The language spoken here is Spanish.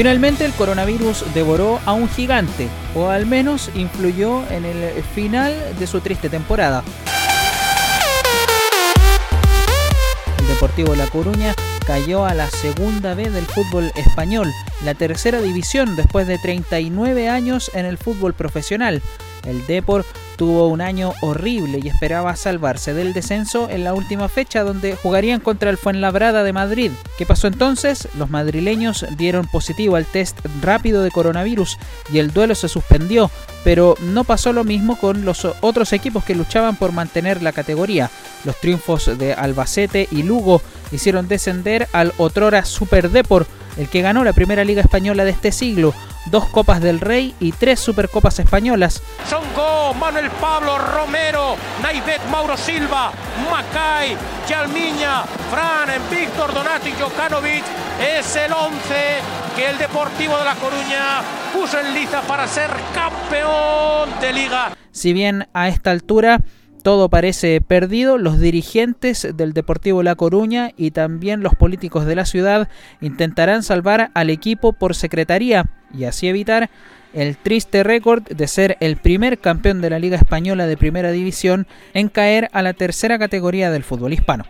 Finalmente el coronavirus devoró a un gigante, o al menos influyó en el final de su triste temporada. El Deportivo La Coruña cayó a la segunda vez del fútbol español, la tercera división después de 39 años en el fútbol profesional. El Depor tuvo un año horrible y esperaba salvarse del descenso en la última fecha donde jugarían contra el Fuenlabrada de Madrid. ¿Qué pasó entonces? Los madrileños dieron positivo al test rápido de coronavirus y el duelo se suspendió, pero no pasó lo mismo con los otros equipos que luchaban por mantener la categoría. Los triunfos de Albacete y Lugo hicieron descender al otrora Super Depor, el que ganó la primera liga española de este siglo dos Copas del Rey y tres Supercopas españolas. Songo, Manuel Pablo, Romero, Naivet, Mauro Silva, Macay, Yalmiña, Fran, Víctor Donati, Jokanovic. Es el 11 que el Deportivo de La Coruña puso en liza para ser campeón de liga. Si bien a esta altura todo parece perdido. Los dirigentes del Deportivo La Coruña y también los políticos de la ciudad intentarán salvar al equipo por secretaría y así evitar el triste récord de ser el primer campeón de la Liga Española de Primera División en caer a la tercera categoría del fútbol hispano.